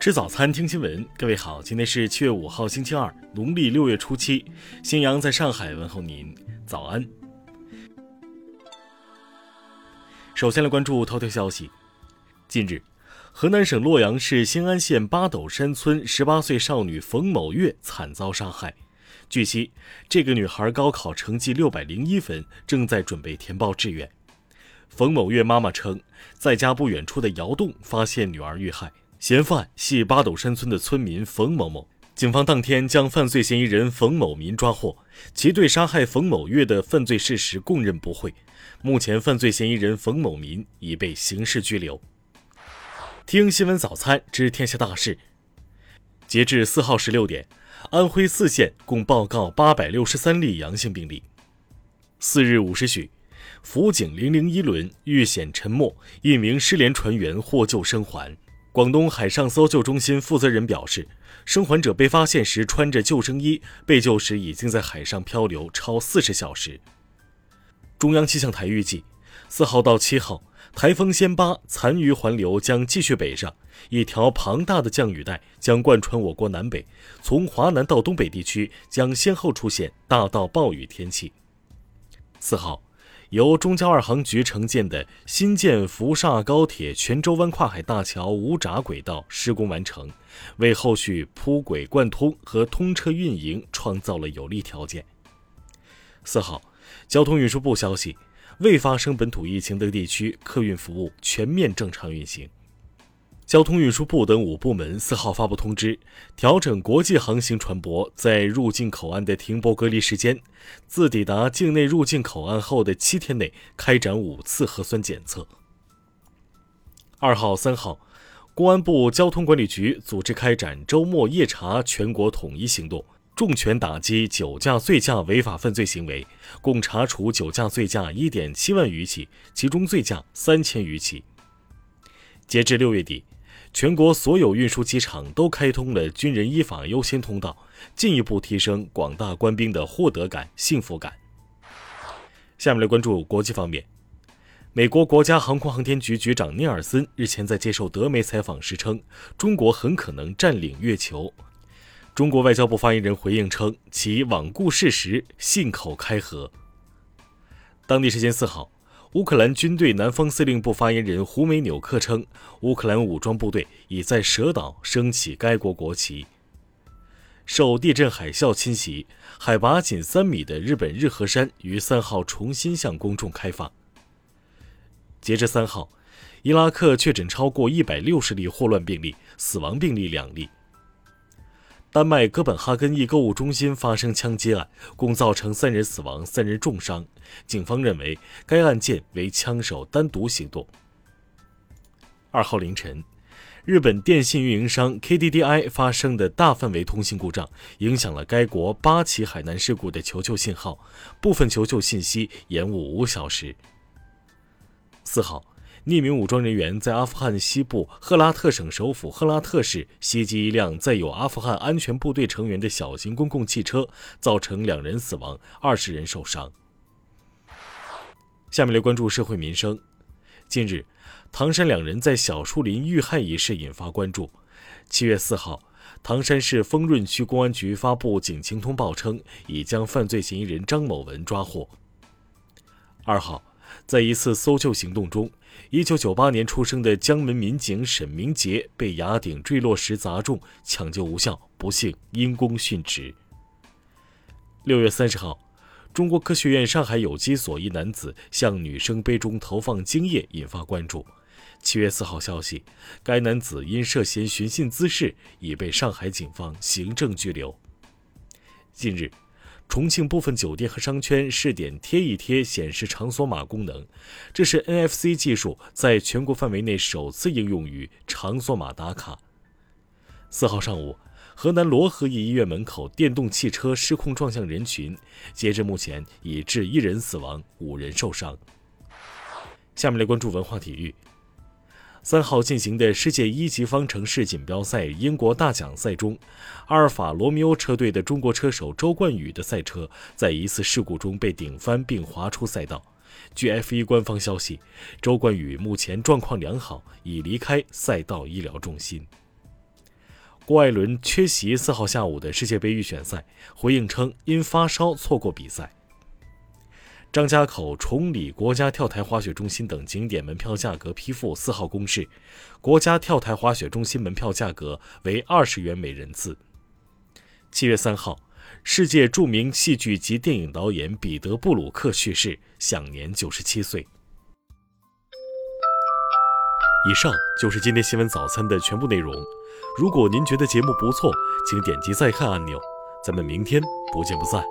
吃早餐，听新闻。各位好，今天是七月五号，星期二，农历六月初七。新阳在上海问候您，早安。首先来关注头条消息。近日，河南省洛阳市新安县八斗山村十八岁少女冯某月惨遭杀害。据悉，这个女孩高考成绩六百零一分，正在准备填报志愿。冯某月妈妈称，在家不远处的窑洞发现女儿遇害。嫌犯系八斗山村的村民冯某某，警方当天将犯罪嫌疑人冯某民抓获，其对杀害冯某月的犯罪事实供认不讳。目前，犯罪嫌疑人冯某民已被刑事拘留。听新闻早餐知天下大事。截至四号十六点，安徽四县共报告八百六十三例阳性病例。四日五时许，辅警零零一轮遇险沉没，一名失联船员获救生还。广东海上搜救中心负责人表示，生还者被发现时穿着救生衣，被救时已经在海上漂流超四十小时。中央气象台预计，四号到七号，台风暹芭残余环流将继续北上，一条庞大的降雨带将贯穿我国南北，从华南到东北地区将先后出现大到暴雨天气。四号。由中交二航局承建的新建福厦高铁泉州湾跨海大桥无闸轨道施工完成，为后续铺轨贯通和通车运营创造了有利条件。四号，交通运输部消息，未发生本土疫情的地区客运服务全面正常运行。交通运输部等五部门四号发布通知，调整国际航行船舶在入境口岸的停泊隔离时间，自抵达境内入境口岸后的七天内开展五次核酸检测。二号、三号，公安部交通管理局组织开展周末夜查全国统一行动，重拳打击酒驾醉驾违法犯罪行为，共查处酒驾醉驾一点七万余起，其中醉驾三千余起。截至六月底。全国所有运输机场都开通了军人依法优先通道，进一步提升广大官兵的获得感、幸福感。下面来关注国际方面。美国国家航空航天局局长尼尔森日前在接受德媒采访时称，中国很可能占领月球。中国外交部发言人回应称，其罔顾事实，信口开河。当地时间四号。乌克兰军队南方司令部发言人胡梅纽克称，乌克兰武装部队已在蛇岛升起该国国旗。受地震海啸侵袭，海拔仅三米的日本日和山于三号重新向公众开放。截至三号，伊拉克确诊超过一百六十例霍乱病例，死亡病例两例。丹麦哥本哈根一购物中心发生枪击案，共造成三人死亡、三人重伤。警方认为该案件为枪手单独行动。二号凌晨，日本电信运营商 KDDI 发生的大范围通信故障，影响了该国八起海难事故的求救信号，部分求救信息延误五小时。四号。匿名武装人员在阿富汗西部赫拉特省首府赫拉特市袭击一辆载有阿富汗安全部队成员的小型公共汽车，造成两人死亡，二十人受伤。下面来关注社会民生。近日，唐山两人在小树林遇害一事引发关注。七月四号，唐山市丰润区公安局发布警情通报称，已将犯罪嫌疑人张某文抓获。二号。在一次搜救行动中，1998年出生的江门民警沈明杰被崖顶坠落石砸中，抢救无效，不幸因公殉职。六月三十号，中国科学院上海有机所一男子向女生杯中投放精液，引发关注。七月四号消息，该男子因涉嫌寻衅滋事，已被上海警方行政拘留。近日。重庆部分酒店和商圈试点贴一贴显示场所码功能，这是 NFC 技术在全国范围内首次应用于场所码打卡。四号上午，河南漯河一医院门口电动汽车失控撞向人群，截至目前已致一人死亡，五人受伤。下面来关注文化体育。三号进行的世界一级方程式锦标赛英国大奖赛中，阿尔法罗密欧车队的中国车手周冠宇的赛车在一次事故中被顶翻并滑出赛道。据 F1 官方消息，周冠宇目前状况良好，已离开赛道医疗中心。郭艾伦缺席四号下午的世界杯预选赛，回应称因发烧错过比赛。张家口崇礼国家跳台滑雪中心等景点门票价格批复四号公示，国家跳台滑雪中心门票价格为二十元每人次。七月三号，世界著名戏剧及电影导演彼得·布鲁克去世，享年九十七岁。以上就是今天新闻早餐的全部内容。如果您觉得节目不错，请点击再看按钮。咱们明天不见不散。